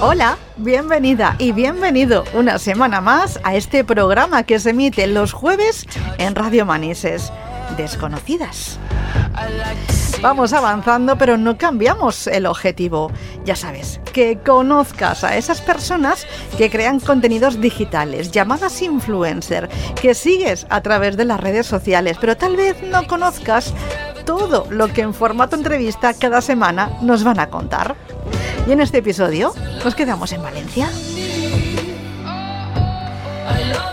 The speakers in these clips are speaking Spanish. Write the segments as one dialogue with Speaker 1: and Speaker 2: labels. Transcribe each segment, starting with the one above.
Speaker 1: Hola, bienvenida y bienvenido una semana más a este programa que se emite los jueves en Radio Manises. Desconocidas. Vamos avanzando, pero no cambiamos el objetivo. Ya sabes, que conozcas a esas personas que crean contenidos digitales, llamadas influencer, que sigues a través de las redes sociales, pero tal vez no conozcas todo lo que en formato entrevista cada semana nos van a contar. Y en este episodio nos quedamos en Valencia.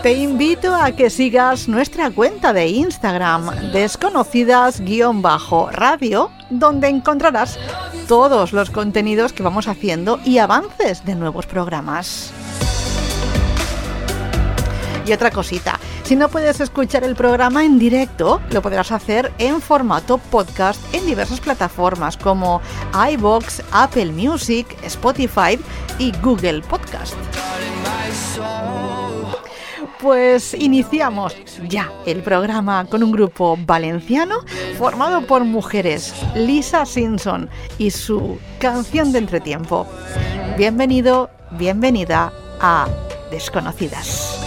Speaker 1: Te invito a que sigas nuestra cuenta de Instagram, desconocidas-radio, donde encontrarás todos los contenidos que vamos haciendo y avances de nuevos programas. Y otra cosita, si no puedes escuchar el programa en directo, lo podrás hacer en formato podcast en diversas plataformas como iBox, Apple Music, Spotify y Google Podcast. Pues iniciamos ya el programa con un grupo valenciano formado por mujeres, Lisa Simpson y su canción de entretiempo. Bienvenido, bienvenida a Desconocidas.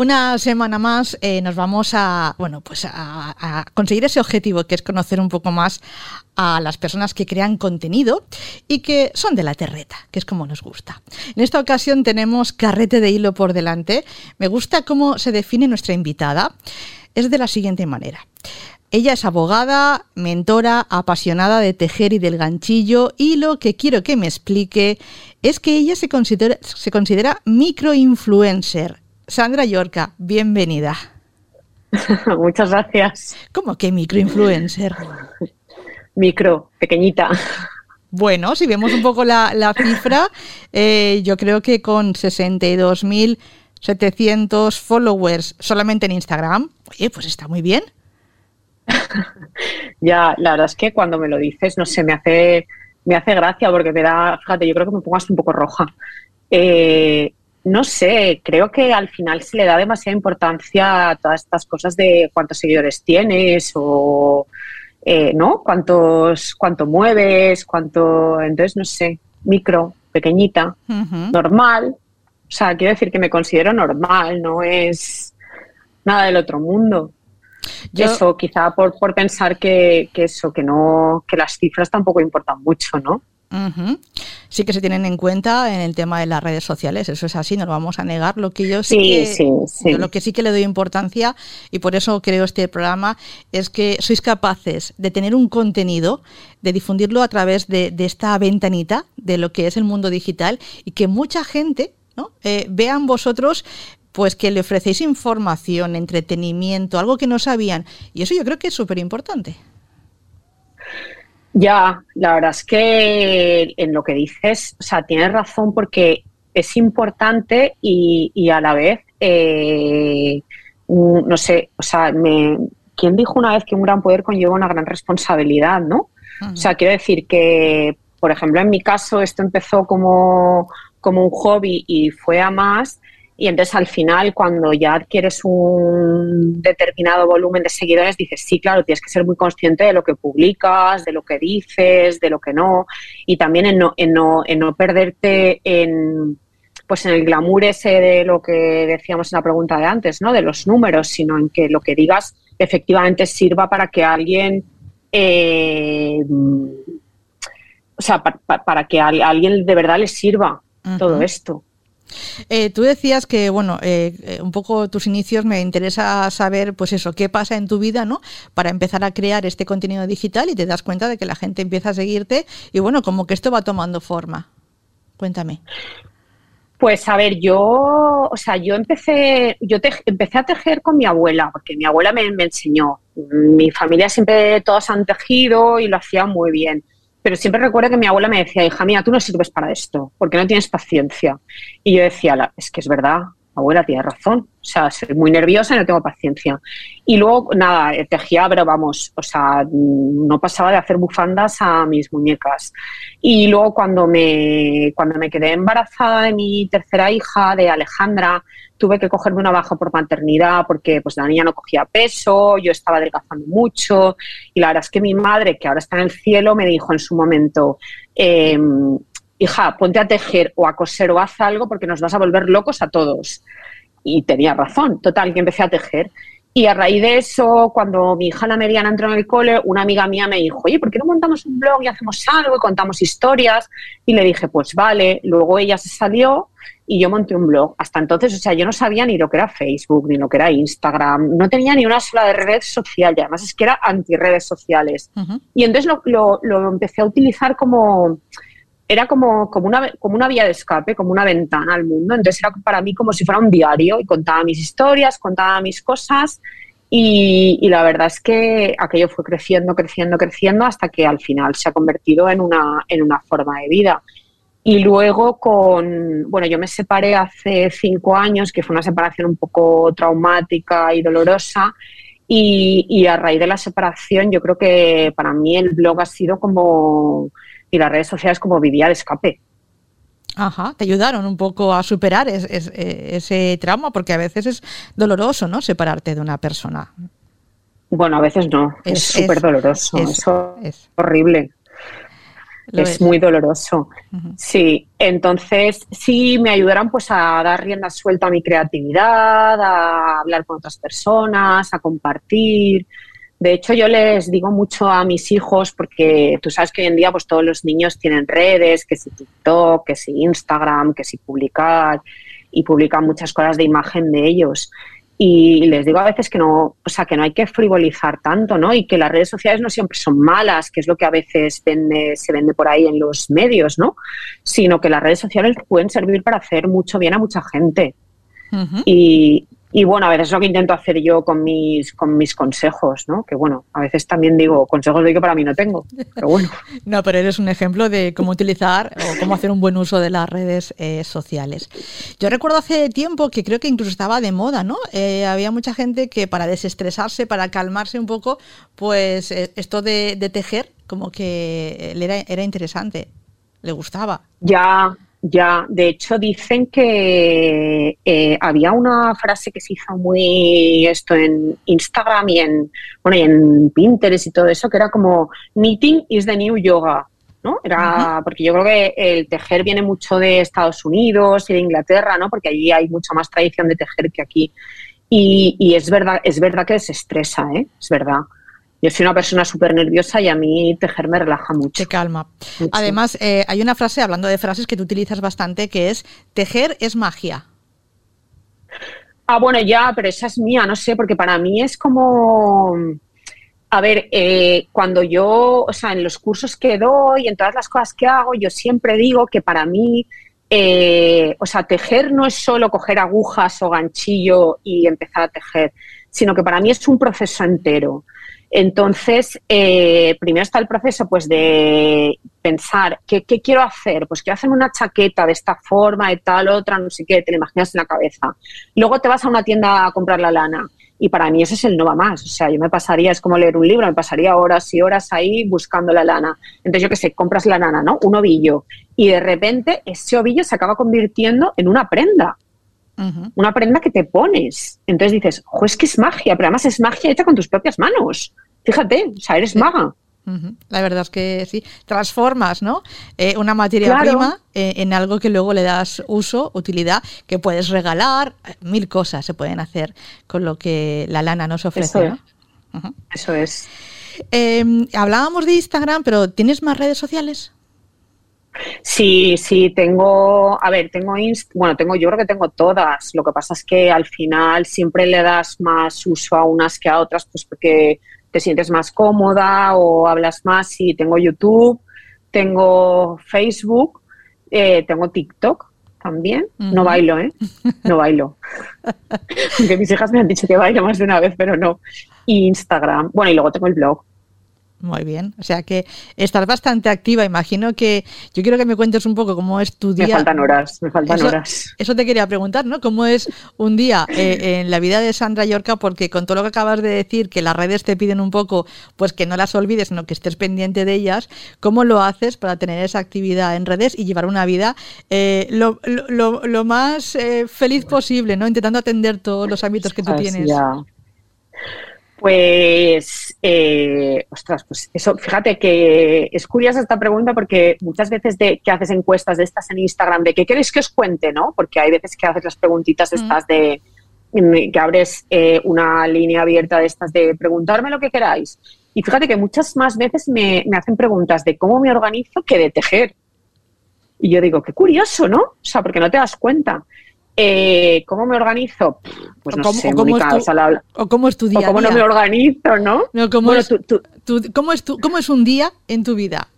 Speaker 1: Una semana más eh, nos vamos a, bueno, pues a, conseguir ese objetivo que es conocer un poco más a las personas que crean contenido y que son de la terreta, que es como nos gusta. En esta ocasión tenemos carrete de hilo por delante. Me gusta cómo se define nuestra invitada. Es de la siguiente manera. Ella es abogada, mentora, apasionada de tejer y del ganchillo y lo que quiero que me explique es que ella se considera, se considera microinfluencer Sandra Yorca, bienvenida.
Speaker 2: Muchas gracias.
Speaker 1: ¿Cómo que microinfluencer?
Speaker 2: Micro, pequeñita.
Speaker 1: Bueno, si vemos un poco la, cifra, eh, yo creo que con 62.700 followers solamente en Instagram, oye, pues está muy bien.
Speaker 2: ya, la verdad es que cuando me lo dices, no sé, me hace, me hace gracia porque me da, fíjate, yo creo que me pongo hasta un poco roja. Eh, no sé, creo que al final se le da demasiada importancia a todas estas cosas de cuántos seguidores tienes o, eh, ¿no? Cuántos, cuánto mueves, cuánto, entonces, no sé, micro, pequeñita, normal. O sea, quiero decir que me considero normal, no es nada del otro mundo. Eso, quizá por, por pensar que, que, eso, que no, que las cifras tampoco importan mucho, ¿no?
Speaker 1: Sí que se tienen en cuenta en el tema de las redes sociales, eso es así, no lo vamos a negar. Lo que yo sí, que, lo que sí que le doy importancia y por eso creo este programa es que sois capaces de tener un contenido, de difundirlo a través de, esta ventanita de lo que es el mundo digital y que mucha gente ¿no? Eh, vean vosotros pues que le ofrecéis información, entretenimiento, algo que no sabían. Y eso yo creo que es súper importante.
Speaker 2: Ya, la verdad es que en lo que dices, o sea, tienes razón porque es importante y, a la vez, eh, no sé, o sea, me, ¿quién dijo una vez que un gran poder conlleva una gran responsabilidad, no? O sea, quiero decir que, por ejemplo, en mi caso esto empezó como, como un hobby y fue a más y entonces al final, cuando ya adquieres un determinado volumen de seguidores, dices, sí, claro, tienes que ser muy consciente de lo que publicas, de lo que dices, de lo que no, y también en no, en no, en no perderte en pues en el glamour ese de lo que decíamos en la pregunta de antes, ¿no? De los números, sino en que lo que digas efectivamente sirva para que alguien eh, o sea, para, que a alguien de verdad le sirva todo esto.
Speaker 1: Eh, tú decías que, bueno, eh, eh, un poco tus inicios me interesa saber, pues eso, qué pasa en tu vida, ¿no? Para empezar a crear este contenido digital y te das cuenta de que la gente empieza a seguirte y, bueno, como que esto va tomando forma. Cuéntame.
Speaker 2: Pues a ver, yo, o sea, yo empecé, yo empecé a tejer con mi abuela, porque mi abuela me, me enseñó. Mi familia siempre todos han tejido y lo hacía muy bien pero siempre recuerdo que mi abuela me decía, hija mía, tú no sirves para esto, porque no tienes paciencia. Y yo decía, es que es verdad, abuela tiene razón, o sea, soy muy nerviosa y no tengo paciencia. Y luego, nada, eh, tejía, pero vamos, o sea, no pasaba de hacer bufandas a mis muñecas. Y luego cuando me, cuando me quedé embarazada de mi tercera hija, de Alejandra, tuve que cogerme una baja por maternidad porque pues la niña no cogía peso, yo estaba adelgazando mucho y la verdad es que mi madre, que ahora está en el cielo, me dijo en su momento, em, hija, ponte a tejer o a coser o haz algo porque nos vas a volver locos a todos. Y tenía razón, total, que empecé a tejer. Y a raíz de eso, cuando mi hija la mediana entró en el cole, una amiga mía me dijo, oye, ¿por qué no montamos un blog y hacemos algo y contamos historias? Y le dije, pues vale. Luego ella se salió y yo monté un blog. Hasta entonces, o sea, yo no sabía ni lo que era Facebook, ni lo que era Instagram, no tenía ni una sola red social, y además es que era anti redes sociales. Y entonces lo, lo, empecé a utilizar como, era como, como, una, como una vía de escape, como una ventana al mundo. Entonces era para mí como si fuera un diario y contaba mis historias, contaba mis cosas. Y, y, la verdad es que aquello fue creciendo, creciendo, creciendo hasta que al final se ha convertido en una, en una forma de vida. Y luego con, bueno, yo me separé hace cinco años, que fue una separación un poco traumática y dolorosa, Y, a raíz de la separación, yo creo que para mí el blog ha sido como, y las redes sociales como vivía de escape.
Speaker 1: Ajá, te ayudaron un poco a superar ese trauma, porque a veces es doloroso, ¿no? Separarte de una persona.
Speaker 2: Bueno, a veces no, es súper doloroso, es, horrible. Es, muy doloroso. Sí, entonces sí me ayudaron pues a dar rienda suelta a mi creatividad, a hablar con otras personas, a compartir. De hecho, yo les digo mucho a mis hijos, porque tú sabes que hoy en día pues todos los niños tienen redes, que si TikTok, que si Instagram, que si publicar, y publican muchas cosas de imagen de ellos. Y les digo a veces que no, o sea, que no hay que frivolizar tanto, ¿no? Y que las redes sociales no siempre son malas, que es lo que a veces se vende por ahí en los medios, ¿no? Sino que las redes sociales pueden servir para hacer mucho bien a mucha gente. y, y bueno, a veces es lo que intento hacer yo con mis, con mis consejos, ¿no? Que bueno, a veces también digo consejos de que para mí no tengo, pero bueno.
Speaker 1: no, pero eres un ejemplo de cómo utilizar o cómo hacer un buen uso de las redes eh, sociales. Yo recuerdo hace tiempo que creo que incluso estaba de moda, ¿no? Eh, había mucha gente que para desestresarse, para calmarse un poco, pues eh, esto de, tejer como que le era, era interesante, le gustaba.
Speaker 2: Ya, ya, de hecho dicen que eh, había una frase que se hizo muy esto en Instagram y en bueno y en Pinterest y todo eso que era como knitting is the new yoga, ¿no? Era porque yo creo que el tejer viene mucho de Estados Unidos y de Inglaterra, ¿no? Porque allí hay mucha más tradición de tejer que aquí. Y, y es verdad, es verdad que desestresa, ¿eh? Es verdad. Yo soy una persona súper nerviosa y a mí tejer me relaja mucho.
Speaker 1: Te calma. Además, eh, hay una frase, hablando de frases que tú utilizas bastante, que es, tejer es magia.
Speaker 2: Ah, bueno, ya, pero esa es mía, no sé, porque para mí es como... A ver, eh, cuando yo, o sea, en los cursos que doy, en todas las cosas que hago, yo siempre digo que para mí, eh, o sea, tejer no es solo coger agujas o ganchillo y empezar a tejer, sino que para mí es un proceso entero. Entonces, eh, primero está el proceso pues, de pensar, ¿qué, quiero hacer? Pues quiero hacerme una chaqueta de esta forma, de tal, otra, no sé qué, te lo imaginas en la cabeza. Luego te vas a una tienda a comprar la lana. Y para mí ese es el no va más. O sea, yo me pasaría, es como leer un libro, me pasaría horas y horas ahí buscando la lana. Entonces, yo qué sé, compras la lana, ¿no? Un ovillo. Y de repente ese ovillo se acaba convirtiendo en una prenda. Una prenda que te pones. Entonces dices, ojo, es que es magia, pero además es magia hecha con tus propias manos. Fíjate, o sea, eres maga.
Speaker 1: La verdad es que sí, transformas ¿no? Eh, una materia prima eh, en algo que luego le das uso, utilidad, que puedes regalar, mil cosas se pueden hacer con lo que la lana nos ofrece.
Speaker 2: Eso es.
Speaker 1: Em, hablábamos de Instagram, pero ¿tienes más redes sociales?
Speaker 2: Sí, sí, tengo, a ver, tengo, bueno, tengo, yo creo que tengo todas. Lo que pasa es que al final siempre le das más uso a unas que a otras, pues porque te sientes más cómoda o hablas más. Y tengo YouTube, tengo Facebook, eh, tengo TikTok también. No bailo, ¿eh? No bailo. Aunque mis hijas me han dicho que bailo más de una vez, pero no. Instagram. Bueno, y luego tengo el blog.
Speaker 1: Muy bien, o sea que estás bastante activa. Imagino que yo quiero que me cuentes un poco cómo es tu día.
Speaker 2: Me faltan horas, me faltan horas.
Speaker 1: Eso te quería preguntar, ¿no? ¿Cómo es un día eh, en la vida de Sandra Yorca? Porque con todo lo que acabas de decir, que las redes te piden un poco, pues que no las olvides, sino que estés pendiente de ellas. ¿Cómo lo haces para tener esa actividad en redes y llevar una vida eh, lo, lo, lo, más eh, feliz posible, ¿no? Intentando atender todos los ámbitos que tú tienes.
Speaker 2: Pues, eh, ostras, pues eso, fíjate que es curiosa esta pregunta porque muchas veces de, que haces encuestas de estas en Instagram de qué queréis que os cuente, ¿no? Porque hay veces que haces las preguntitas estas de que abres eh, una línea abierta de estas de preguntarme lo que queráis. Y fíjate que muchas más veces me, me hacen preguntas de cómo me organizo que de tejer. Y yo digo, qué curioso, ¿no? O sea, porque no te das cuenta. Eh, ¿Cómo me organizo? Pues no sé, cómo,
Speaker 1: tu, o cómo es tu día.
Speaker 2: O cómo no me organizo, ¿no?
Speaker 1: ¿cómo, es, ¿cómo, es ¿Cómo es un día en tu vida?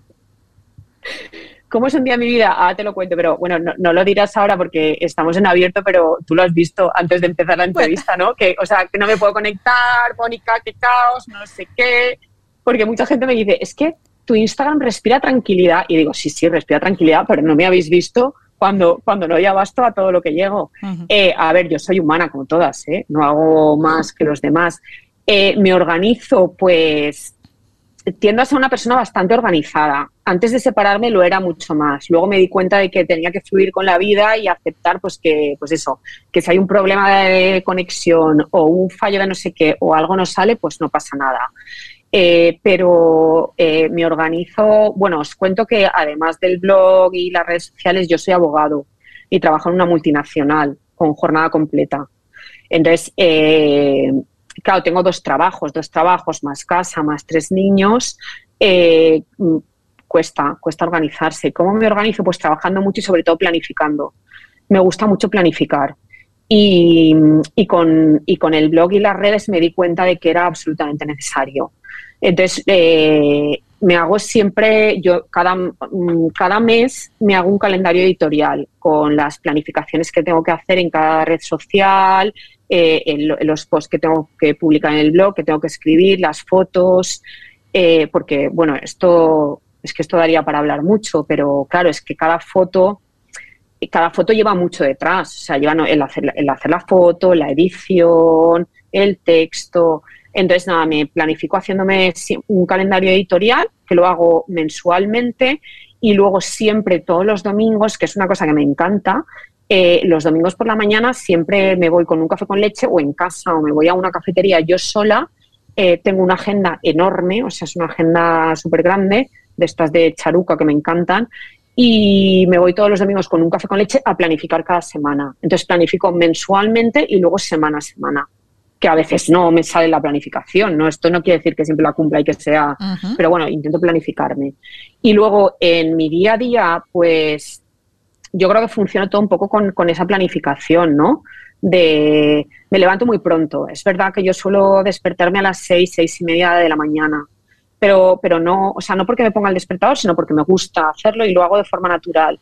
Speaker 2: ¿Cómo es un día en mi vida? Ah, te lo cuento, pero bueno, no, lo dirás ahora porque estamos en abierto, pero tú lo has visto antes de empezar la entrevista, ¿no? Que, o sea, que no me puedo conectar, Mónica, qué caos, no sé qué. Porque mucha gente me dice, es que tu Instagram respira tranquilidad. Y digo, sí, sí, respira tranquilidad, pero no me habéis visto cuando, cuando no ya basto a todo lo que llego. Eh, a ver, yo soy humana como todas, ¿eh? no hago más que los demás. Eh, me organizo, pues tiendo a ser una persona bastante organizada. Antes de separarme lo era mucho más. Luego me di cuenta de que tenía que fluir con la vida y aceptar, pues que, pues eso, que si hay un problema de conexión o un fallo de no sé qué o algo no sale, pues no pasa nada. Eh, pero eh, me organizo, bueno, os cuento que además del blog y las redes sociales, yo soy abogado y trabajo en una multinacional con jornada completa. Entonces, eh, claro, tengo dos trabajos, dos trabajos más casa, más tres niños. Eh, cuesta, cuesta organizarse. ¿Cómo me organizo? Pues trabajando mucho y sobre todo planificando. Me gusta mucho planificar. Y, con, con, el blog y las redes me di cuenta de que era absolutamente necesario. Entonces, eh, me hago siempre, yo cada, mm, cada mes me hago un calendario editorial con las planificaciones que tengo que hacer en cada red social, eh, los posts que tengo que publicar en el blog, que tengo que escribir, las fotos, eh, porque, bueno, esto es que esto daría para hablar mucho, pero claro, es que cada foto, cada foto lleva mucho detrás, o sea, lleva el hacer, el hacer la foto, la edición, el texto. Entonces, nada, me planifico haciéndome un calendario editorial, que lo hago mensualmente, y luego siempre todos los domingos, que es una cosa que me encanta, eh, los domingos por la mañana siempre me voy con un café con leche o en casa o me voy a una cafetería yo sola. Eh, tengo una agenda enorme, o sea, es una agenda súper grande, de estas de charuca que me encantan, y me voy todos los domingos con un café con leche a planificar cada semana. Entonces planifico mensualmente y luego semana a semana, que a veces no me sale la planificación, ¿no? Esto no quiere decir que siempre la cumpla y que sea, pero bueno, intento planificarme. Y luego en mi día a día, pues yo creo que funciona todo un poco con, esa planificación, ¿no? De me levanto muy pronto. Es verdad que yo suelo despertarme a las seis, seis y media de la mañana, pero, pero no, o sea, no porque me ponga el despertador, sino porque me gusta hacerlo y lo hago de forma natural.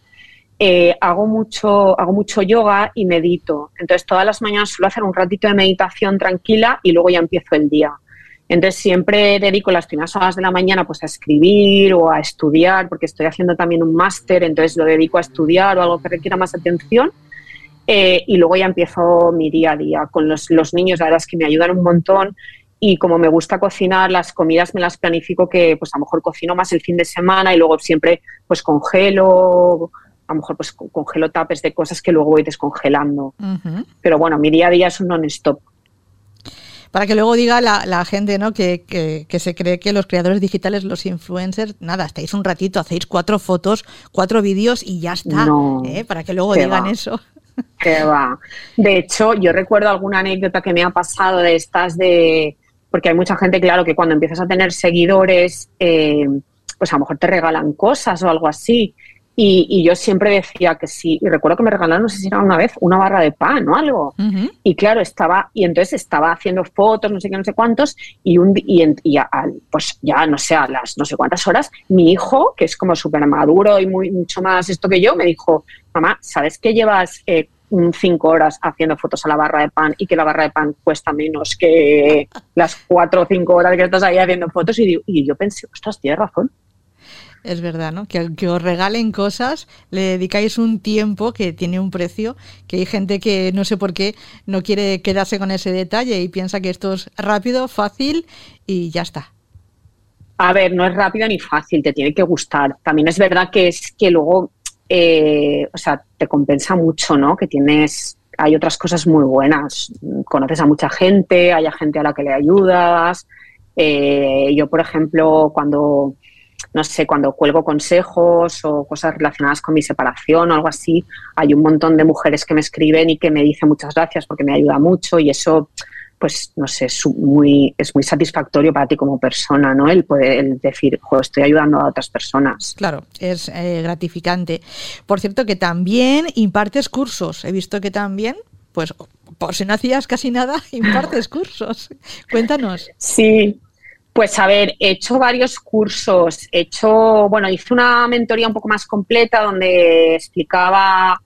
Speaker 2: Eh, hago mucho, hago mucho yoga y medito. Entonces todas las mañanas suelo hacer un ratito de meditación tranquila y luego ya empiezo el día. Entonces siempre dedico las primeras horas de la mañana pues a escribir o a estudiar, porque estoy haciendo también un máster, entonces lo dedico a estudiar o algo que requiera más atención. Eh, y luego ya empiezo mi día a día con los, los, niños, la verdad es que me ayudan un montón y como me gusta cocinar, las comidas me las planifico que pues a lo mejor cocino más el fin de semana y luego siempre pues congelo, a lo mejor pues congelo tapes de cosas que luego voy descongelando. Pero bueno, mi día a día es un non-stop
Speaker 1: para que luego diga la, gente ¿no? Que, que, se cree que los creadores digitales, los influencers, nada, estáis un ratito, hacéis cuatro fotos, cuatro vídeos y ya está, ¿eh? para que luego digan eso.
Speaker 2: Que va. De hecho, yo recuerdo alguna anécdota que me ha pasado de estas de... Porque hay mucha gente, claro, que cuando empiezas a tener seguidores, eh, pues a lo mejor te regalan cosas o algo así. Y, yo siempre decía que sí. Y recuerdo que me regalaron, no sé si era una vez, una barra de pan o algo. Y claro, estaba, y entonces estaba haciendo fotos, no sé qué, no sé cuántos, y, un, y, y pues ya no sé, a las no sé cuántas horas, mi hijo, que es como súper maduro y muy, mucho más esto que yo, me dijo, mamá, ¿sabes que llevas eh, cinco horas haciendo fotos a la barra de pan y que la barra de pan cuesta menos que las cuatro o cinco horas que estás ahí haciendo fotos? Y, y yo pensé, ostras, tienes razón.
Speaker 1: Es verdad, ¿no? Que, que os regalen cosas, le dedicáis un tiempo que tiene un precio, que hay gente que no sé por qué no quiere quedarse con ese detalle y piensa que esto es rápido, fácil y ya está.
Speaker 2: A ver, no es rápido ni fácil, te tiene que gustar. También es verdad que es que luego, eh, o sea, te compensa mucho, ¿no? Que tienes, hay otras cosas muy buenas. Conoces a mucha gente, hay gente a la que le ayudas. Eh, yo, por ejemplo, cuando no sé, cuando cuelgo consejos o cosas relacionadas con mi separación o algo así, hay un montón de mujeres que me escriben y que me dicen muchas gracias porque me ayuda mucho y eso pues no sé, es muy, es muy satisfactorio para ti como persona, ¿no? El poder decir, estoy ayudando a otras personas.
Speaker 1: Claro, es eh, gratificante. Por cierto, que también impartes cursos. He visto que también, pues, por si no hacías casi nada, impartes cursos. Cuéntanos.
Speaker 2: Sí, pues a ver, he hecho varios cursos, he hecho, bueno, hice una mentoría un poco más completa donde explicaba,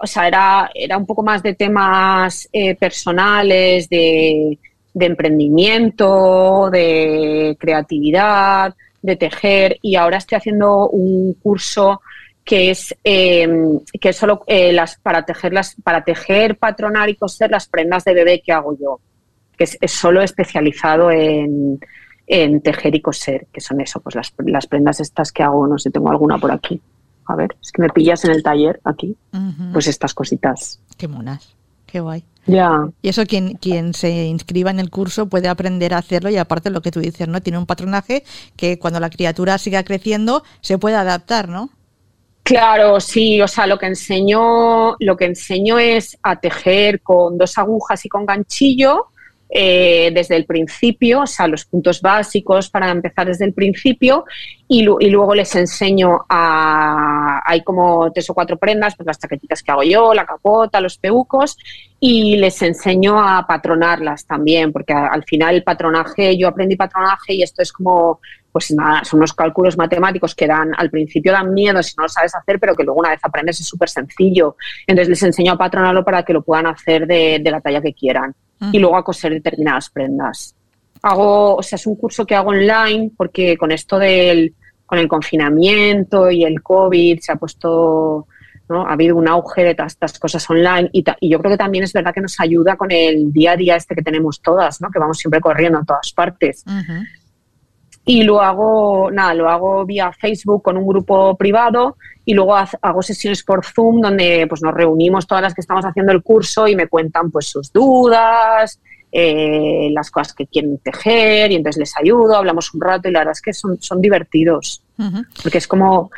Speaker 2: o sea, era, era un poco más de temas eh, personales, de, emprendimiento, de creatividad, de tejer. Y ahora estoy haciendo un curso que es em, que solo eh, las para tejer las para tejer patronar y coser las prendas de bebé que hago yo que es, solo especializado en, tejer y coser, que son eso, pues las, las, prendas estas que hago, no sé, tengo alguna por aquí. A ver, es que me pillas en el taller aquí, pues estas cositas.
Speaker 1: Qué monas, qué guay.
Speaker 2: Ya.
Speaker 1: Y eso quien, quien se inscriba en el curso puede aprender a hacerlo y aparte lo que tú dices, ¿no? Tiene un patronaje que cuando la criatura siga creciendo se puede adaptar, ¿no?
Speaker 2: Claro, sí, o sea, lo que enseño, lo que enseño es a tejer con dos agujas y con ganchillo eh, desde el principio, o sea, los puntos básicos para empezar desde el principio y, luego les enseño a, hay como tres o cuatro prendas, pues las chaquetitas que hago yo, la capota, los peucos y les enseño a patronarlas también, porque al final el patronaje, yo aprendí patronaje y esto es como pues nada, son unos cálculos matemáticos que dan, al principio dan miedo si no lo sabes hacer, pero que luego una vez aprendes es súper sencillo. Entonces les enseño a patronarlo para que lo puedan hacer de, la talla que quieran y luego a coser determinadas prendas. Hago, o sea, es un curso que hago online porque con esto del, con el confinamiento y el COVID se ha puesto, ¿no? Ha habido un auge de estas cosas online y, y, yo creo que también es verdad que nos ayuda con el día a día este que tenemos todas, ¿no? Que vamos siempre corriendo a todas partes y lo hago, nada, lo hago vía Facebook con un grupo privado y luego hago sesiones por Zoom donde pues nos reunimos todas las que estamos haciendo el curso y me cuentan pues sus dudas, eh, las cosas que quieren tejer y entonces les ayudo, hablamos un rato y la verdad es que son, son divertidos. Porque es como,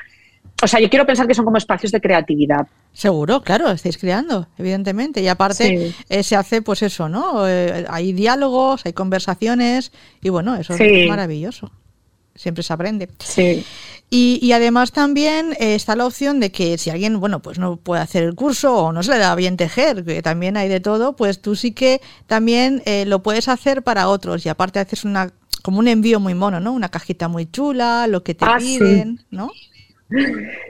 Speaker 2: o sea, yo quiero pensar que son como espacios de creatividad.
Speaker 1: Seguro, claro, estáis creando, evidentemente. Y aparte eh, se hace, pues eso, ¿no? Eh, hay diálogos, hay conversaciones y bueno, eso es maravilloso. Siempre se aprende.
Speaker 2: Sí.
Speaker 1: Y, además también eh, está la opción de que si alguien, bueno, pues no puede hacer el curso o no se le da bien tejer, que también hay de todo, pues tú sí que también lo puedes hacer para otros y aparte haces una como un envío muy mono, ¿no? Una cajita muy chula, lo que te ah, piden, ¿no?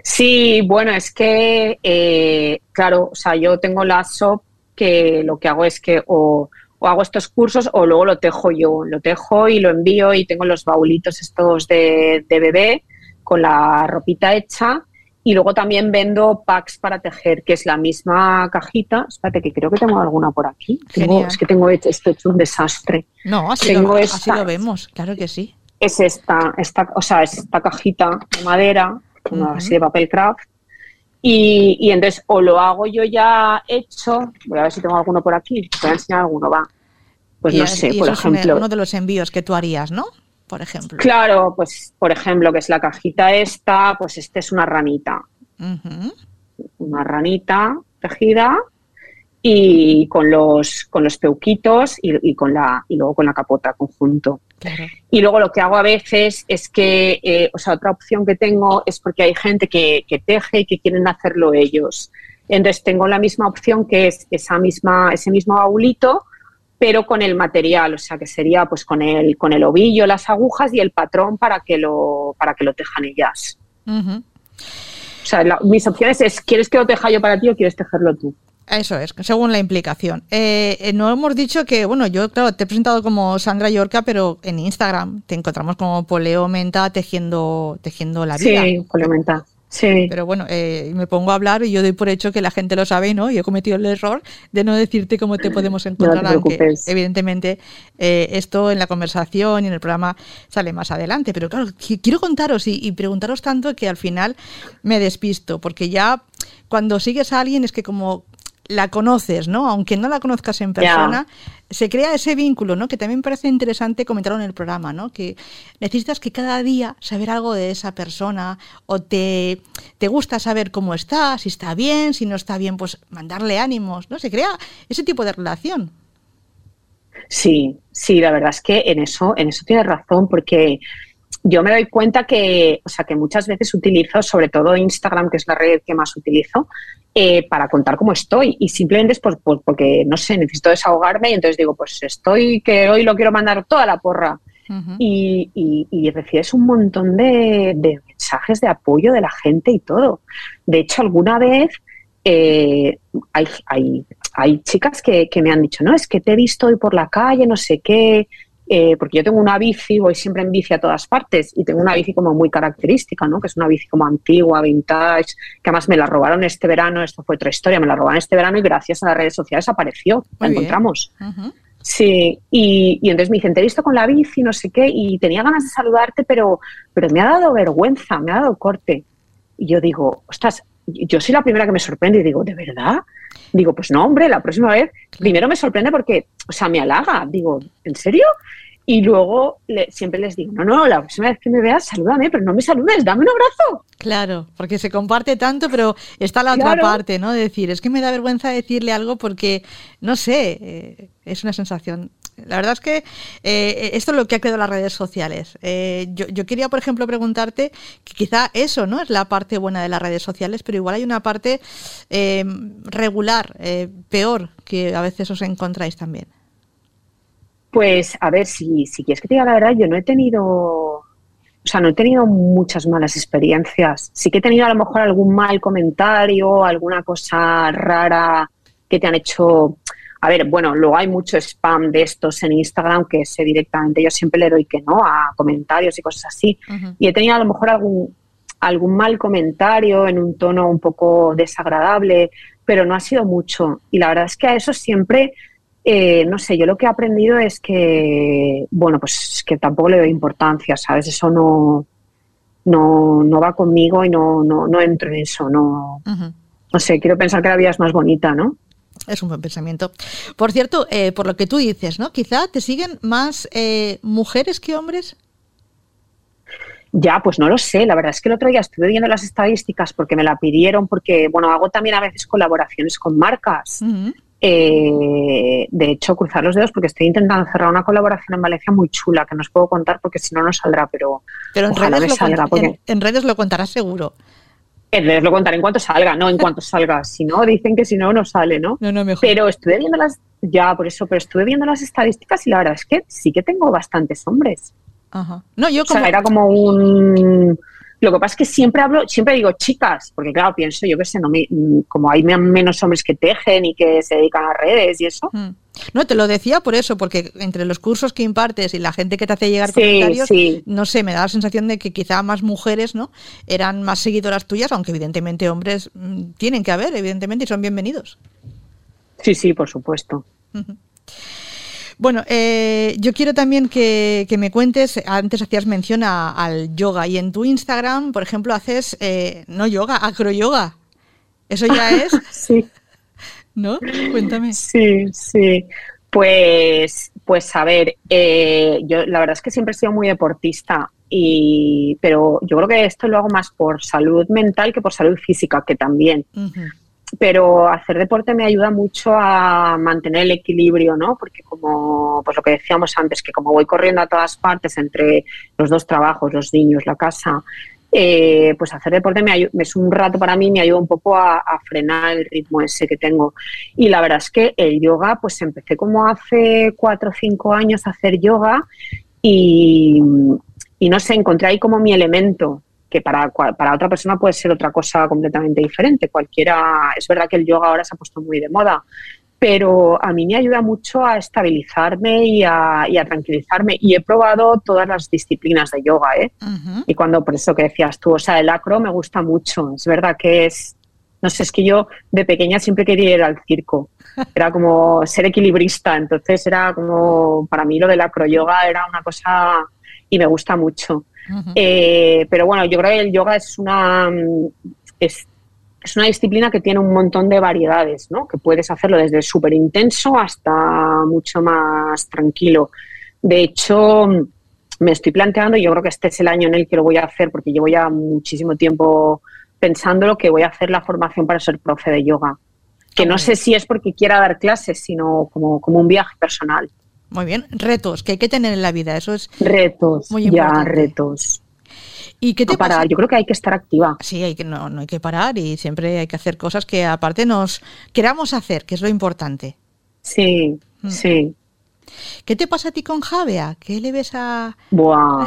Speaker 2: Sí, bueno, es que, eh, claro, o sea, yo tengo la SOP que lo que hago es que o, hago estos cursos o luego lo tejo yo, lo tejo y lo envío y tengo los baulitos estos de, bebé con la ropita hecha y luego también vendo packs para tejer, que es la misma cajita. Espérate, que creo que tengo alguna por aquí. es que tengo esto hecho un desastre.
Speaker 1: No, así, tengo lo, así lo vemos, claro que sí.
Speaker 2: Es esta, esta, o sea, esta cajita de madera así de papel craft. Y, y, entonces o lo hago yo ya hecho, voy a ver si tengo alguno por aquí, voy a enseñar alguno, va. Pues no sé, por ejemplo.
Speaker 1: Es uno de los envíos que tú harías, ¿no? Por ejemplo.
Speaker 2: Claro, pues por ejemplo, que es la cajita esta, pues este es una ranita. Una ranita tejida y con los, con los peuquitos y, con la, y luego con la capota conjunto. Y luego lo que hago a veces es que, eh, o sea, otra opción que tengo es porque hay gente que, teje y que quieren hacerlo ellos. Entonces tengo la misma opción que es esa misma, ese mismo baulito, pero con el material, o sea, que sería pues con el, con el ovillo, las agujas y el patrón para que lo, para que lo tejan ellas. O sea, mis opciones es, ¿quieres que lo teja yo para ti o quieres tejerlo tú?
Speaker 1: Eso es, según la implicación. Eh, eh, no hemos dicho que, bueno, yo, claro, te he presentado como Sandra Yorca, pero en Instagram te encontramos como Poleo Menta tejiendo, tejiendo la vida.
Speaker 2: Sí, Poleo Menta. Sí.
Speaker 1: Pero bueno, eh, me pongo a hablar y yo doy por hecho que la gente lo sabe, ¿no? Y he cometido el error de no decirte cómo te podemos encontrar, aunque evidentemente esto en la conversación y en el programa sale más adelante. Pero claro, quiero contaros y, y preguntaros tanto que al final me despisto, porque ya cuando sigues a alguien es que como la conoces, ¿no? Aunque no la conozcas en persona, se crea ese vínculo, ¿no? Que también parece interesante comentarlo en el programa, ¿no? Que necesitas que cada día saber algo de esa persona o te, te gusta saber cómo está, si está bien, si no está bien, pues mandarle ánimos, ¿no? Se crea ese tipo de relación.
Speaker 2: Sí, sí, la verdad es que en eso, en eso tienes razón, porque yo me doy cuenta que, o sea, que muchas veces utilizo, sobre todo Instagram, que es la red que más utilizo, eh, para contar cómo estoy. Y simplemente es porque, no sé, necesito desahogarme y entonces digo, pues estoy que hoy lo quiero mandar toda la porra. y, y, recibes un montón de, mensajes de apoyo de la gente y todo. De hecho, alguna vez eh, hay, hay, hay, chicas que, que, me han dicho, no, es que te he visto hoy por la calle, no sé qué, eh, porque yo tengo una bici, voy siempre en bici a todas partes y tengo una bici como muy característica, ¿no? Que es una bici como antigua, vintage, que además me la robaron este verano, esto fue otra historia, me la robaron este verano y gracias a las redes sociales apareció, la encontramos. Sí, y, y, entonces me dicen, te he visto con la bici, no sé qué, y tenía ganas de saludarte, pero, pero me ha dado vergüenza, me ha dado corte. Y yo digo, ostras, yo soy la primera que me sorprende y digo, ¿de verdad? Digo, pues no, hombre, la próxima vez, primero me sorprende porque, o sea, me halaga. Digo, ¿en serio? Y luego siempre les digo, no, no, la próxima vez que me veas, salúdame, pero no me saludes, dame un abrazo.
Speaker 1: Claro, porque se comparte tanto, pero está la otra parte, ¿no? De decir, es que me da vergüenza decirle algo porque, no sé, eh, es una sensación. La verdad es que eh, esto es lo que ha creado las redes sociales. Eh, yo, yo, quería, por ejemplo, preguntarte que quizá eso no es la parte buena de las redes sociales, pero igual hay una parte regular, peor, que a veces os encontráis también.
Speaker 2: Pues a ver, si, si quieres que te diga la verdad, yo no he tenido, o sea, no he tenido muchas malas experiencias. Sí que he tenido a lo mejor algún mal comentario, alguna cosa rara que te han hecho. A ver, bueno, luego hay mucho spam de estos en Instagram que sé directamente, yo siempre le doy que no a comentarios y cosas así. Y he tenido a lo mejor algún, algún mal comentario en un tono un poco desagradable, pero no ha sido mucho. Y la verdad es que a eso siempre eh, no sé, yo lo que he aprendido es que, bueno, pues que tampoco le doy importancia, ¿sabes? Eso no, no, no va conmigo y no, no, no entro en eso, no, no sé, quiero pensar que la vida es más bonita, ¿no?
Speaker 1: Es un buen pensamiento. Por cierto, eh, por lo que tú dices, ¿no? Quizá te siguen más eh, mujeres que hombres.
Speaker 2: Ya, pues no lo sé. La verdad es que el otro día estuve viendo las estadísticas porque me la pidieron, porque, bueno, hago también a veces colaboraciones con marcas. Eh, de hecho, cruzar los dedos porque estoy intentando cerrar una colaboración en Valencia muy chula que no os puedo contar porque si no, no saldrá, pero,
Speaker 1: pero en, redes lo salga, en, redes lo contarás seguro.
Speaker 2: Redes lo contaré en cuanto salga, no en cuanto salga. Si no, dicen que si no, no sale, ¿no?
Speaker 1: No, no, mejor.
Speaker 2: Pero estuve viendo las, ya por eso, pero estuve viendo las estadísticas y la verdad es que sí que tengo bastantes hombres.
Speaker 1: Ajá. No, yo como...
Speaker 2: O sea, era como un lo que pasa es que siempre hablo, siempre digo chicas, porque claro, pienso, yo qué sé, no me, como hay menos hombres que tejen y que se dedican a redes y eso. Hmm.
Speaker 1: No, te lo decía por eso, porque entre los cursos que impartes y la gente que te hace llegar comentarios, no sé, me da la sensación de que quizá más mujeres, ¿no? Eran más seguidoras tuyas, aunque evidentemente hombres mm, tienen que haber, evidentemente, y son bienvenidos.
Speaker 2: Sí, sí, por supuesto.
Speaker 1: Bueno, eh, yo quiero también que, me cuentes, antes hacías mención al yoga y en tu Instagram, por ejemplo, haces, eh, no yoga, acroyoga. ¿Eso ya es?
Speaker 2: sí.
Speaker 1: ¿No? Cuéntame.
Speaker 2: Sí, sí. Pues, pues a ver, eh, yo la verdad es que siempre he sido muy deportista, y, pero yo creo que esto lo hago más por salud mental que por salud física, que también pero hacer deporte me ayuda mucho a mantener el equilibrio, ¿no? Porque como pues lo que decíamos antes, que como voy corriendo a todas partes entre los dos trabajos, los niños, la casa, eh, pues hacer deporte me es un rato para mí, me ayuda un poco a, frenar el ritmo ese que tengo. Y la verdad es que el yoga, pues empecé como hace cuatro o cinco años a hacer yoga y, y no sé, encontré ahí como mi elemento que para, para otra persona puede ser otra cosa completamente diferente. Cualquiera, es verdad que el yoga ahora se ha puesto muy de moda, pero a mí me ayuda mucho a estabilizarme y a, tranquilizarme. Y he probado todas las disciplinas de yoga, ¿eh? Y cuando, por eso que decías tú, o sea, el acro me gusta mucho. Es verdad que es, no sé, es que yo de pequeña siempre quería ir al circo. Era como ser equilibrista, entonces era como, para mí lo del acro yoga era una cosa y me gusta mucho. Eh, pero bueno, yo creo que el yoga es una, es, una disciplina que tiene un montón de variedades, ¿no? Que puedes hacerlo desde súper intenso hasta mucho más tranquilo. De hecho, me estoy planteando, y yo creo que este es el año en el que lo voy a hacer, porque llevo ya muchísimo tiempo pensándolo, que voy a hacer la formación para ser profe de yoga. Que no sé si es porque quiera dar clases, sino como, como un viaje personal.
Speaker 1: Muy bien, retos que hay que tener en la vida, eso es
Speaker 2: retos, muy importante. Ya, retos.
Speaker 1: ¿Y qué te
Speaker 2: parar, yo creo que hay que estar activa.
Speaker 1: Sí, hay que, no, no hay que parar y siempre hay que hacer cosas que aparte nos queramos hacer, que es lo importante.
Speaker 2: Sí, mm. sí.
Speaker 1: ¿Qué te pasa a ti con Javea? ¿Qué le ves a...?
Speaker 2: Buah.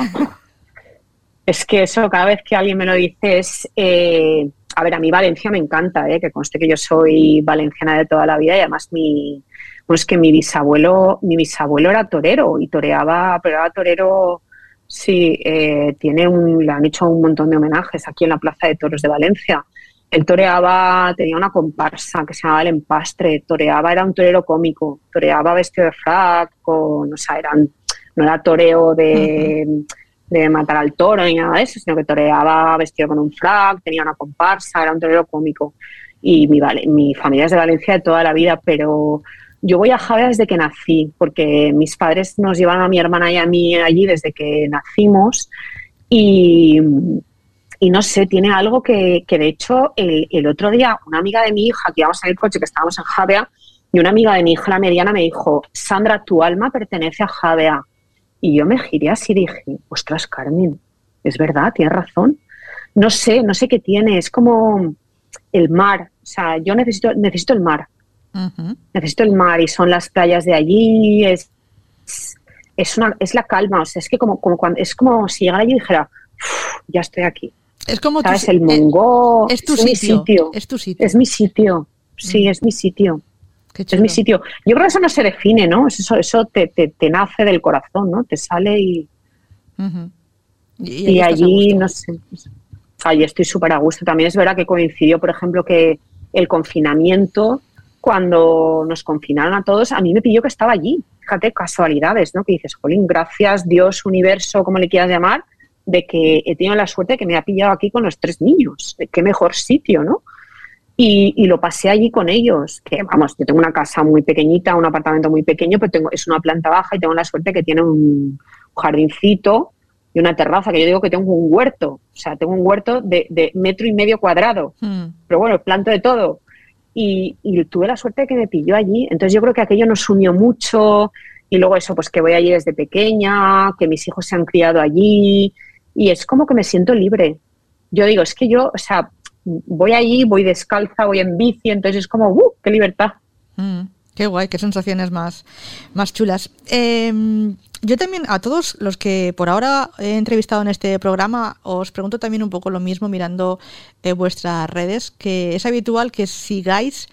Speaker 2: es que eso, cada vez que alguien me lo dice es... Eh, a ver, a mí Valencia me encanta, eh, que conste que yo soy valenciana de toda la vida y además mi, pues que mi bisabuelo, mi bisabuelo era torero y toreaba, pero era torero, sí, eh, tiene un, le han hecho un montón de homenajes aquí en la Plaza de Toros de Valencia. él toreaba, tenía una comparsa que se llamaba El Empastre, toreaba, era un torero cómico, toreaba vestido de frac, con, o sea, eran, no era toreo de, de, matar al toro ni nada de eso, sino que toreaba vestido con un frac, tenía una comparsa, era un torero cómico. Y mi, mi familia es de Valencia de toda la vida, pero yo voy a Javea desde que nací, porque mis padres nos llevan a mi hermana y a mí allí desde que nacimos y, y no sé, tiene algo que, que de hecho el, el, otro día una amiga de mi hija, que íbamos en el coche, que estábamos en Javea, y una amiga de mi hija, la mediana, me dijo, Sandra, tu alma pertenece a Javea. Y yo me giré así y dije, ostras, Carmen, es verdad, tienes razón. No sé, no sé qué tiene, es como el mar, o sea, yo necesito, necesito el mar. Necesito el mar y son las playas de allí, es, es, una, es la calma, o sea, es que como, como cuando, es como si llegara allí y dijera, ya estoy aquí.
Speaker 1: Es como
Speaker 2: ¿Sabes? el mongo.
Speaker 1: Es, tu sitio, mi sitio. Es tu sitio.
Speaker 2: Es mi sitio. Sí, es mi sitio. Es mi sitio. Yo creo que eso no se define, ¿no? Eso, eso te, te, te nace del corazón, ¿no? Te sale y. Y, y allí, no sé. Allí estoy súper a gusto. También es verdad que coincidió, por ejemplo, que el confinamiento, cuando nos confinaron a todos, a mí me pidió que estaba allí. Fíjate, casualidades, ¿no? Que dices, Jolín, gracias, Dios, universo, como le quieras llamar, de que he tenido la suerte de que me ha pillado aquí con los tres niños. Qué mejor sitio, ¿no? Y, y, lo pasé allí con ellos. Que vamos, yo tengo una casa muy pequeñita, un apartamento muy pequeño, pero tengo, es una planta baja y tengo la suerte que tiene un jardincito y una terraza, que yo digo que tengo un huerto. O sea, tengo un huerto de, de metro y medio cuadrado. Mm. Pero bueno, planto de todo. Y, y, tuve la suerte de que me pilló allí. Entonces yo creo que aquello nos unió mucho. Y luego eso, pues que voy allí desde pequeña, que mis hijos se han criado allí, y es como que me siento libre. Yo digo, es que yo, o sea, voy allí, voy descalza, voy en bici, entonces es como, ¡uh! ¡Qué libertad!
Speaker 1: Mm, qué guay, qué sensaciones más, más chulas. Eh, yo también, a todos los que por ahora he entrevistado en este programa, os pregunto también un poco lo mismo mirando eh, vuestras redes, que es habitual que sigáis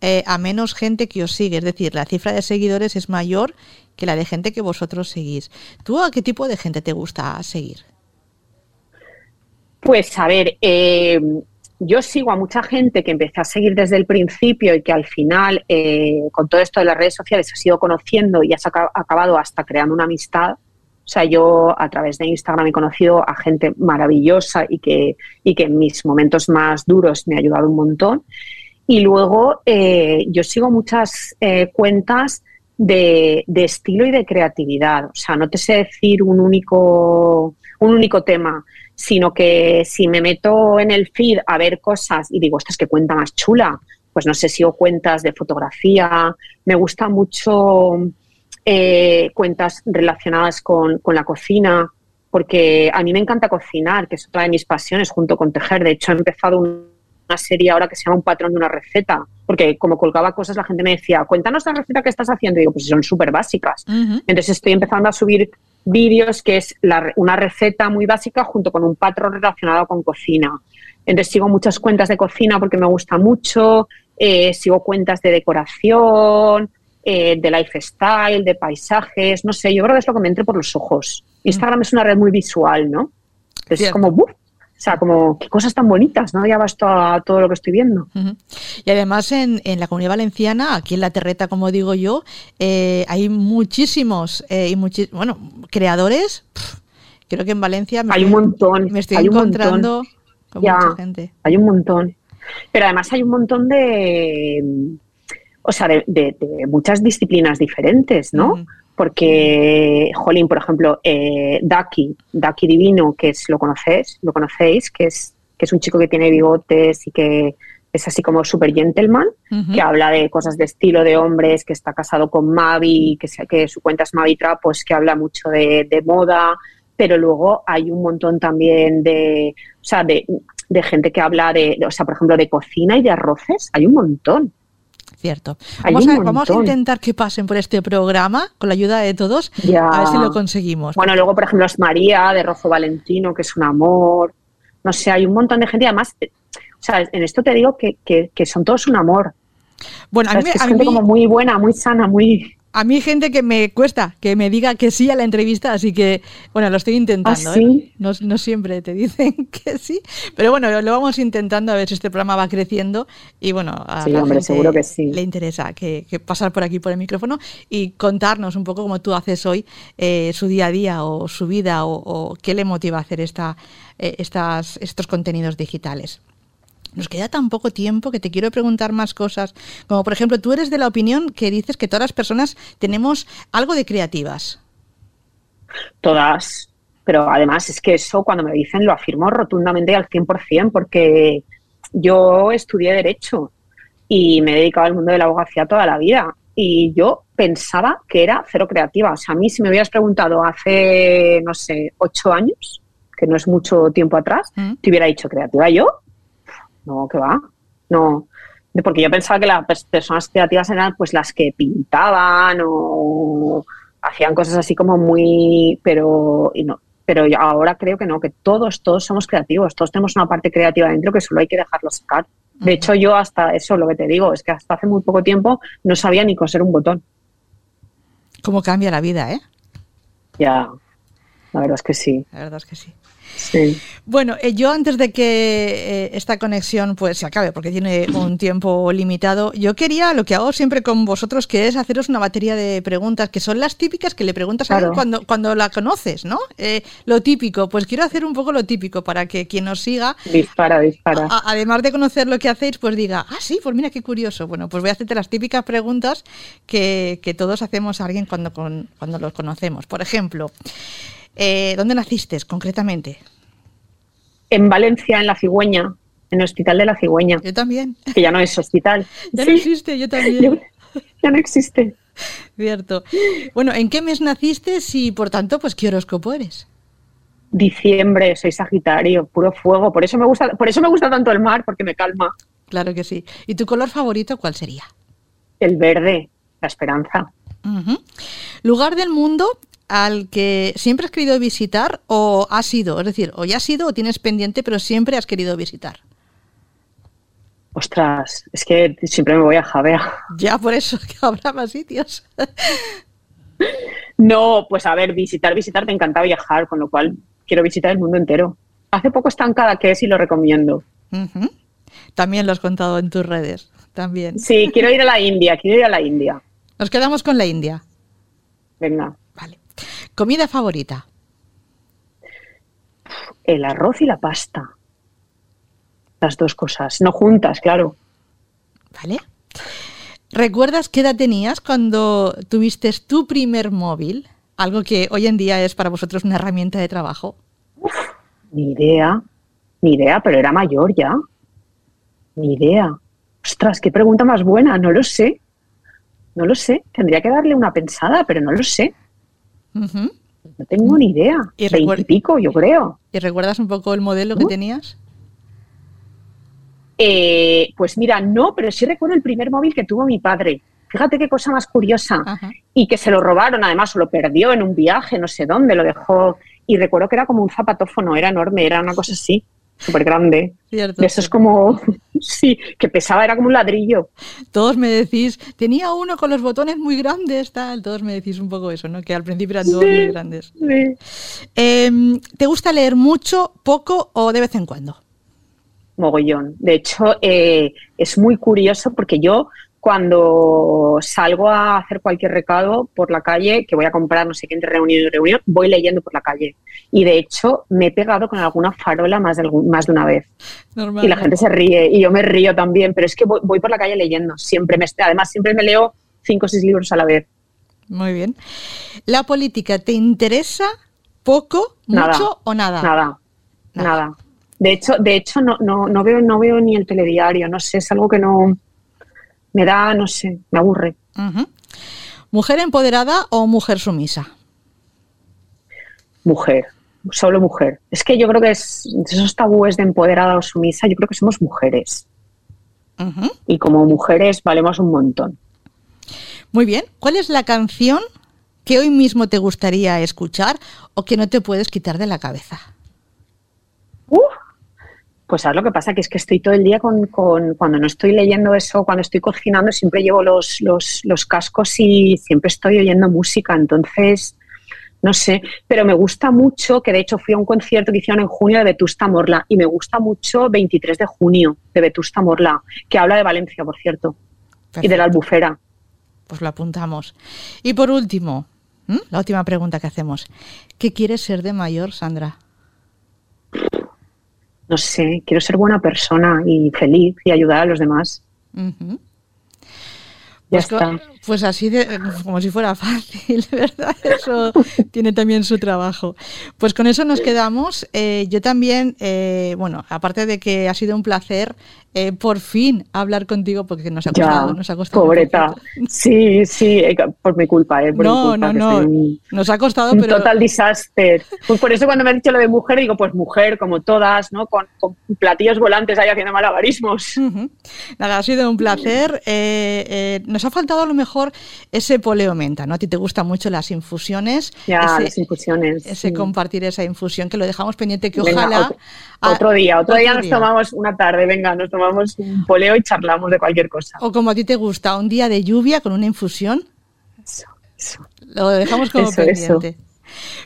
Speaker 1: eh, a menos gente que os sigue, es decir, la cifra de seguidores es mayor que la de gente que vosotros seguís. ¿Tú a qué tipo de gente te gusta seguir?
Speaker 2: Pues a ver, eh, yo sigo a mucha gente que empecé a seguir desde el principio y que al final, eh, con todo esto de las redes sociales, ha sido conociendo y ha acabado hasta creando una amistad. O sea, yo a través de Instagram he conocido a gente maravillosa y que, y que en mis momentos más duros me ha ayudado un montón. Y luego eh, yo sigo muchas eh, cuentas de, de, estilo y de creatividad. O sea, no te sé decir un único, un único tema sino que si me meto en el feed a ver cosas y digo, es que cuenta más chula, pues no sé, si o cuentas de fotografía, me gusta mucho eh, cuentas relacionadas con, con, la cocina, porque a mí me encanta cocinar, que es otra de mis pasiones junto con tejer. De hecho, he empezado una serie ahora que se llama Un patrón de una receta, porque como colgaba cosas, la gente me decía, cuéntanos la receta que estás haciendo. Y digo, pues son súper básicas. Entonces estoy empezando a subir vídeos que es la, una receta muy básica junto con un patrón relacionado con cocina. Entonces sigo muchas cuentas de cocina porque me gusta mucho, eh, sigo cuentas de decoración, eh, de lifestyle, de paisajes, no sé, yo creo que es lo que me entre por los ojos. Mm. Instagram es una red muy visual, ¿no? Es como, ¡buf! O sea, como, qué cosas tan bonitas, ¿no? Ya basta a todo lo que estoy viendo.
Speaker 1: Y además en, en, la comunidad valenciana, aquí en La Terreta, como digo yo, eh, hay muchísimos, eh, y bueno, creadores. creo que en Valencia
Speaker 2: me hay un montón.
Speaker 1: Me estoy
Speaker 2: hay
Speaker 1: encontrando con
Speaker 2: ya,
Speaker 1: mucha gente.
Speaker 2: Hay un montón. Pero además hay un montón de, o sea, de, de, de muchas disciplinas diferentes, ¿no? Porque, Jolín, por ejemplo, eh, Daki, Daki Divino, que es, lo conocéis, lo conocéis, que es, que es un chico que tiene bigotes y que es así como super gentleman, uh -huh. que habla de cosas de estilo de hombres, que está casado con Mavi, que, que su cuenta es Mavi pues que habla mucho de, de, moda, pero luego hay un montón también de, o sea, de, de gente que habla de, o sea, por ejemplo, de cocina y de arroces, hay un montón.
Speaker 1: Cierto. Vamos a, vamos a, intentar que pasen por este programa con la ayuda de todos, ya. a ver si lo conseguimos.
Speaker 2: Bueno, luego, por ejemplo, es María de Rojo Valentino, que es un amor. No sé, hay un montón de gente. Y además, o sea, en esto te digo que, que, que son todos un amor.
Speaker 1: Bueno, a mí,
Speaker 2: es, que es
Speaker 1: a
Speaker 2: gente
Speaker 1: mí,
Speaker 2: como muy buena, muy sana, muy.
Speaker 1: A mí gente que me cuesta que me diga que sí a la entrevista, así que, bueno, lo estoy intentando.
Speaker 2: ¿Ah, sí?
Speaker 1: ¿eh? no, no, siempre te dicen que sí, pero bueno, lo, lo, vamos intentando a ver si este programa va creciendo y bueno, a
Speaker 2: sí,
Speaker 1: la
Speaker 2: hombre,
Speaker 1: gente
Speaker 2: seguro que sí.
Speaker 1: le interesa que, que, pasar por aquí por el micrófono y contarnos un poco como tú haces hoy eh, su día a día o su vida o, o qué le motiva a hacer esta, eh, estas, estos contenidos digitales. Nos queda tan poco tiempo que te quiero preguntar más cosas. Como por ejemplo, tú eres de la opinión que dices que todas las personas tenemos algo de creativas.
Speaker 2: Todas. Pero además es que eso cuando me dicen lo afirmo rotundamente al 100% porque yo estudié Derecho y me he dedicado al mundo de la abogacía toda la vida. Y yo pensaba que era cero creativa. O sea, a mí si me hubieras preguntado hace, no sé, ocho años, que no es mucho tiempo atrás, ¿Mm? te hubiera dicho creativa yo. No, que va. No. Porque yo pensaba que las personas creativas eran pues las que pintaban o hacían cosas así como muy. Pero, y no, pero ahora creo que no, que todos, todos somos creativos, todos tenemos una parte creativa dentro que solo hay que dejarlo sacar. De hecho, yo hasta eso, lo que te digo, es que hasta hace muy poco tiempo no sabía ni coser un botón.
Speaker 1: ¿Cómo cambia la vida, eh?
Speaker 2: Ya, la verdad es que sí.
Speaker 1: La verdad es que sí.
Speaker 2: Sí.
Speaker 1: Bueno, eh, yo antes de que eh, esta conexión pues se acabe, porque tiene un tiempo limitado, yo quería lo que hago siempre con vosotros, que es haceros una batería de preguntas, que son las típicas que le preguntas
Speaker 2: Claro.
Speaker 1: a alguien cuando, cuando la conoces, ¿no? Eh, lo típico, pues quiero hacer un poco lo típico para que quien nos siga,
Speaker 2: Dispara, dispara.
Speaker 1: a- además de conocer lo que hacéis, pues diga, ah, sí, pues mira qué curioso. Bueno, pues voy a hacerte las típicas preguntas que, que todos hacemos a alguien cuando, con- cuando los conocemos. Por ejemplo, eh, ¿dónde naciste concretamente?
Speaker 2: En Valencia, en La Cigüeña, en el Hospital de La Cigüeña,
Speaker 1: Yo también.
Speaker 2: que ya no es hospital.
Speaker 1: Ya
Speaker 2: Sí,
Speaker 1: no existe, yo también.
Speaker 2: ya- ya no existe.
Speaker 1: Cierto. Bueno, ¿en qué mes naciste y por tanto, pues qué horóscopo eres?
Speaker 2: Diciembre, soy Sagitario, puro fuego. Por eso me gusta, por eso me gusta tanto el mar, porque me calma.
Speaker 1: Claro que sí. ¿Y tu color favorito cuál sería?
Speaker 2: El verde, la esperanza.
Speaker 1: ¿Lugar del mundo al que siempre has querido visitar o has ido? Es decir, o ya has ido o tienes pendiente, pero siempre has querido visitar.
Speaker 2: Ostras, es que siempre me voy a Javea.
Speaker 1: Ya por eso que habrá más sitios.
Speaker 2: No, pues a ver, visitar, visitar, me encanta viajar, con lo cual quiero visitar el mundo entero. Hace poco está en Cadaqués y lo recomiendo.
Speaker 1: También lo has contado en tus redes. También.
Speaker 2: Sí, quiero ir a la India, quiero ir a la India.
Speaker 1: Nos quedamos con la India.
Speaker 2: Venga.
Speaker 1: Comida favorita.
Speaker 2: el arroz y la pasta. Las dos cosas, no juntas, claro.
Speaker 1: ¿Vale? ¿Recuerdas qué edad tenías cuando tuviste tu primer móvil? Algo que hoy en día es para vosotros una herramienta de trabajo.
Speaker 2: Ni idea, ni idea, pero era mayor ya. Ni idea. Ostras, qué pregunta más buena, no lo sé. No lo sé, tendría que darle una pensada, pero no lo sé. No tengo ni idea.
Speaker 1: Y
Speaker 2: y pico, yo creo.
Speaker 1: ¿Y recuerdas un poco el modelo que tenías?
Speaker 2: Eh, pues mira, no, pero sí recuerdo el primer móvil que tuvo mi padre. Fíjate qué cosa más curiosa.
Speaker 1: Ajá.
Speaker 2: Y que se lo robaron, además, o lo perdió en un viaje, no sé dónde, lo dejó. Y recuerdo que era como un zapatófono, era enorme, era una cosa así, súper grande.
Speaker 1: Cierto.
Speaker 2: Eso es como, sí, que pesaba, era como un ladrillo.
Speaker 1: Todos me decís, tenía uno con los botones muy grandes, tal. Todos me decís un poco eso, ¿no? Que al principio eran todos
Speaker 2: Sí.
Speaker 1: muy grandes.
Speaker 2: Sí.
Speaker 1: Em, ¿Te gusta leer mucho, poco o de vez en cuando?
Speaker 2: Mogollón. De hecho, eh, es muy curioso porque yo cuando salgo a hacer cualquier recado por la calle, que voy a comprar no sé qué entre reunión y reunión, voy leyendo por la calle. Y de hecho, me he pegado con alguna farola más de, algún- más de una vez.
Speaker 1: Normal.
Speaker 2: Y la gente se ríe y yo me río también, pero es que voy, voy por la calle leyendo. Siempre me, además, siempre me leo cinco o seis libros a la vez.
Speaker 1: Muy bien. ¿La política te interesa poco,
Speaker 2: Nada.
Speaker 1: mucho o nada?
Speaker 2: Nada,
Speaker 1: Nada.
Speaker 2: nada. De hecho, de hecho no, no, no, veo, no veo ni el telediario, no sé, es algo que no me da, no sé, me aburre.
Speaker 1: ¿Mujer empoderada o mujer sumisa?
Speaker 2: Mujer, solo mujer. Es que yo creo que es esos tabúes de empoderada o sumisa, yo creo que somos mujeres. Y como mujeres valemos un montón.
Speaker 1: Muy bien. ¿Cuál es la canción que hoy mismo te gustaría escuchar o que no te puedes quitar de la cabeza?
Speaker 2: Pues sabes lo que pasa, que es que estoy todo el día con, cuando no estoy leyendo eso, cuando estoy cocinando, siempre llevo los, los, los cascos y siempre estoy oyendo música. Entonces, no sé, pero me gusta mucho, que de hecho fui a un concierto que hicieron en junio de Vetusta Morla y me gusta mucho 23 de junio de Vetusta Morla, que habla de Valencia, por cierto, y de la albufera.
Speaker 1: Pues lo apuntamos. Y por último, la última pregunta que hacemos, ¿qué quieres ser de mayor, Sandra?
Speaker 2: No sé, quiero ser buena persona y feliz y ayudar a los demás.
Speaker 1: Pues, pues, así de, como si fuera fácil, ¿verdad? Eso tiene también su trabajo. Pues con eso nos quedamos. Eh, yo también, eh, bueno, aparte de que ha sido un placer, eh, por fin hablar contigo porque nos ha costado. nos ha costado
Speaker 2: pobreta. Sí, sí, eh, por mi culpa. Eh,
Speaker 1: no, no, no. Nos ha costado,
Speaker 2: un
Speaker 1: pero.
Speaker 2: Total desastre. Pues por eso cuando me has dicho lo de mujer, digo, pues mujer, como todas, ¿no? Con, platillos volantes ahí haciendo malabarismos.
Speaker 1: Nada, ha sido un placer. Eh, nos ha faltado a lo mejor ese poleo menta, ¿no? A ti te gustan mucho las infusiones.
Speaker 2: Ya, las infusiones.
Speaker 1: Ese compartir esa infusión que lo dejamos pendiente que ojalá.
Speaker 2: Otro, día, otro, día nos tomamos una tarde, venga, nos tomamos un poleo y charlamos de cualquier cosa.
Speaker 1: O como a ti te gusta, un día de lluvia con una infusión.
Speaker 2: Eso, eso.
Speaker 1: Lo dejamos como pendiente.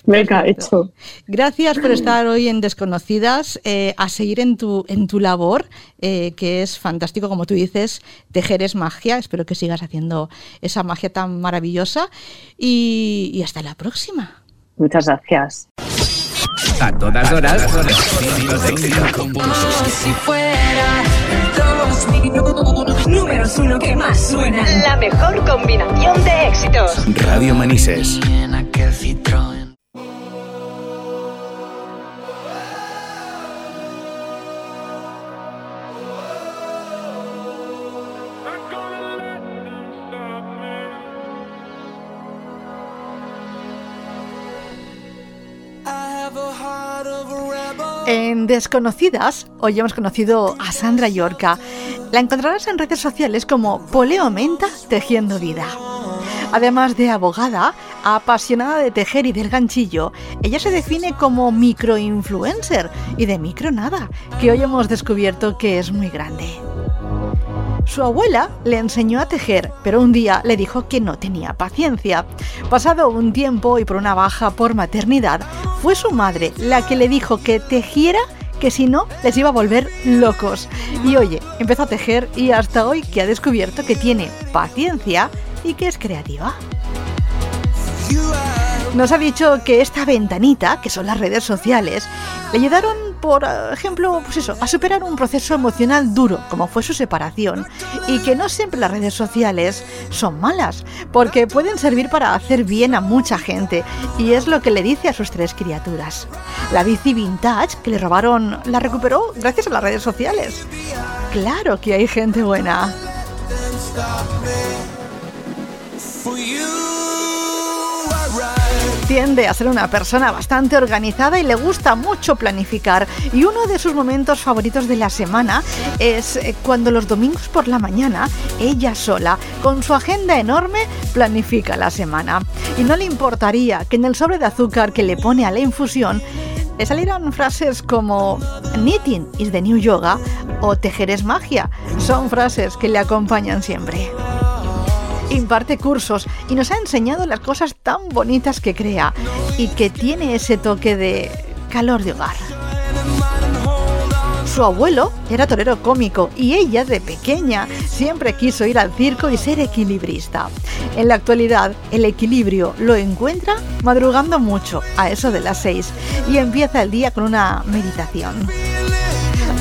Speaker 2: Venga, hecho.
Speaker 1: Gracias por estar hoy en Desconocidas, eh, a seguir en tu, en tu labor, eh, que es fantástico, como tú dices, tejer es magia. Espero que sigas haciendo esa magia tan maravillosa y, y hasta la próxima.
Speaker 2: Muchas gracias.
Speaker 3: A todas horas.
Speaker 4: Si fuera. Números uno que más suena.
Speaker 5: La mejor combinación de éxitos.
Speaker 3: Radio Manises.
Speaker 1: En Desconocidas, hoy hemos conocido a Sandra Yorca. La encontrarás en redes sociales como Poleo Menta Tejiendo Vida. Además de abogada, apasionada de tejer y del ganchillo, ella se define como microinfluencer y de micro nada, que hoy hemos descubierto que es muy grande. Su abuela le enseñó a tejer, pero un día le dijo que no tenía paciencia. Pasado un tiempo y por una baja por maternidad, fue su madre la que le dijo que tejiera que si no les iba a volver locos. Y oye, empezó a tejer y hasta hoy que ha descubierto que tiene paciencia y que es creativa. Nos ha dicho que esta ventanita, que son las redes sociales, le ayudaron, por ejemplo, pues eso, a superar un proceso emocional duro, como fue su separación, y que no siempre las redes sociales son malas, porque pueden servir para hacer bien a mucha gente, y es lo que le dice a sus tres criaturas. La bici vintage que le robaron la recuperó gracias a las redes sociales. Claro que hay gente buena tiende a ser una persona bastante organizada y le gusta mucho planificar. Y uno de sus momentos favoritos de la semana es eh, cuando los domingos por la mañana, ella sola, con su agenda enorme, planifica la semana. Y no le importaría que en el sobre de azúcar que le pone a la infusión salieran frases como Knitting is the new yoga o Tejer es magia. Son frases que le acompañan siempre imparte cursos y nos ha enseñado las cosas tan bonitas que crea y que tiene ese toque de calor de hogar. Su abuelo era torero cómico y ella de pequeña siempre quiso ir al circo y ser equilibrista. En la actualidad el equilibrio lo encuentra madrugando mucho a eso de las 6 y empieza el día con una meditación.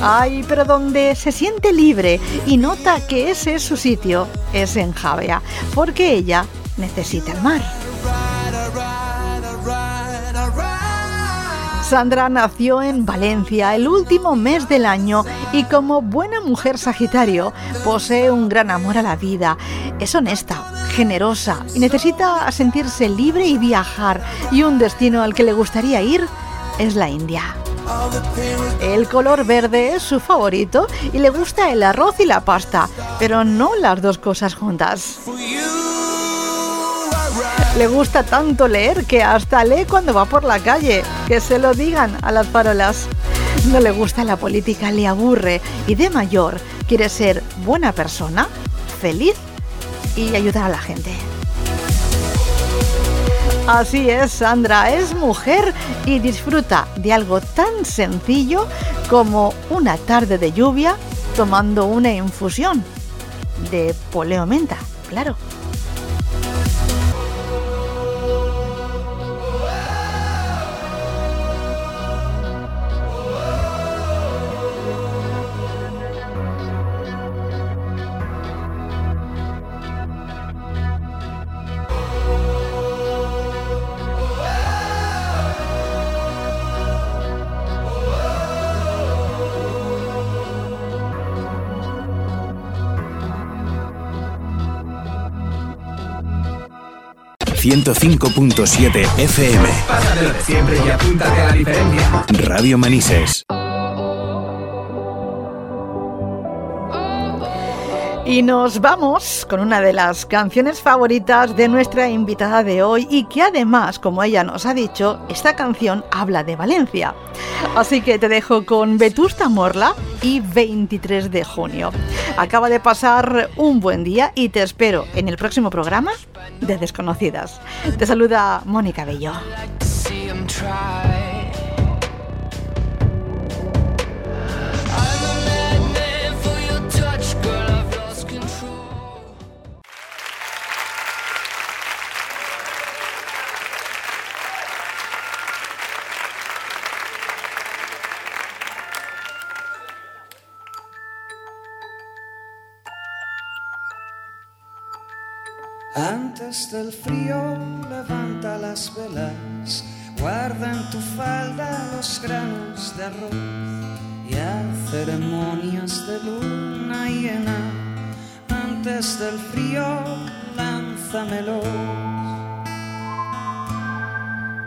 Speaker 1: Ay, pero donde se siente libre y nota que ese es su sitio es en Javea, porque ella necesita el mar. Sandra nació en Valencia el último mes del año y como buena mujer Sagitario posee un gran amor a la vida. Es honesta, generosa y necesita sentirse libre y viajar y un destino al que le gustaría ir es la India. El color verde es su favorito y le gusta el arroz y la pasta, pero no las dos cosas juntas. Le gusta tanto leer que hasta lee cuando va por la calle. Que se lo digan a las farolas. no le gusta la política, le aburre y de mayor quiere ser buena persona, feliz y ayudar a la gente. Así es, Sandra, es mujer y disfruta de algo tan sencillo como una tarde de lluvia tomando una infusión de poleo menta, claro.
Speaker 3: 105.7 FM.
Speaker 6: Pásatelo de siempre y apúntate a la diferencia.
Speaker 3: Radio Manises.
Speaker 1: Y nos vamos con una de las canciones favoritas de nuestra invitada de hoy y que además, como ella nos ha dicho, esta canción habla de Valencia. Así que te dejo con Vetusta Morla y 23 de junio. Acaba de pasar un buen día y te espero en el próximo programa de Desconocidas. Te saluda Mónica Bello.
Speaker 7: Antes del frío levanta las velas, guarda en tu falda los granos de arroz y a ceremonias de luna llena. Antes del frío lánzamelo.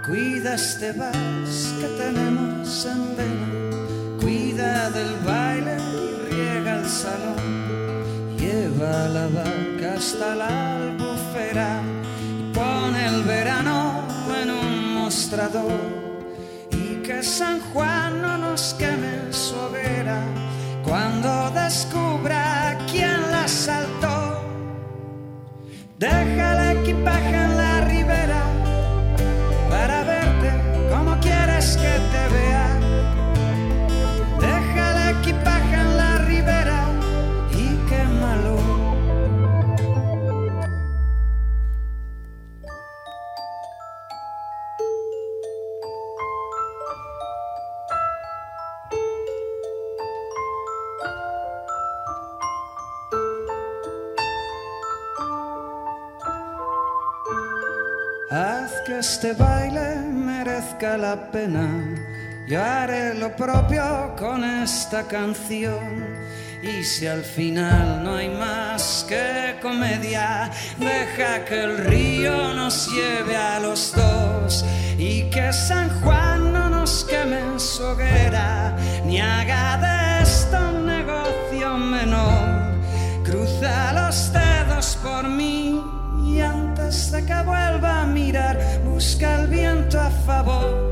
Speaker 7: Cuida este vals que tenemos en vena, cuida del baile y riega el salón. Lleva la vaca hasta la y pone el verano en un mostrador. Y que San Juan no nos queme su hoguera cuando descubra quién la saltó. Deja el equipaje este baile merezca la pena. Yo haré lo propio con esta canción. Y si al final no hay más que comedia, deja que el río nos lleve a los dos. Y que San Juan no nos queme en su hoguera, ni haga de esto un negocio menor. Cruza los dedos por mí y antes de que vuelva a mirar, busca el viento a favor.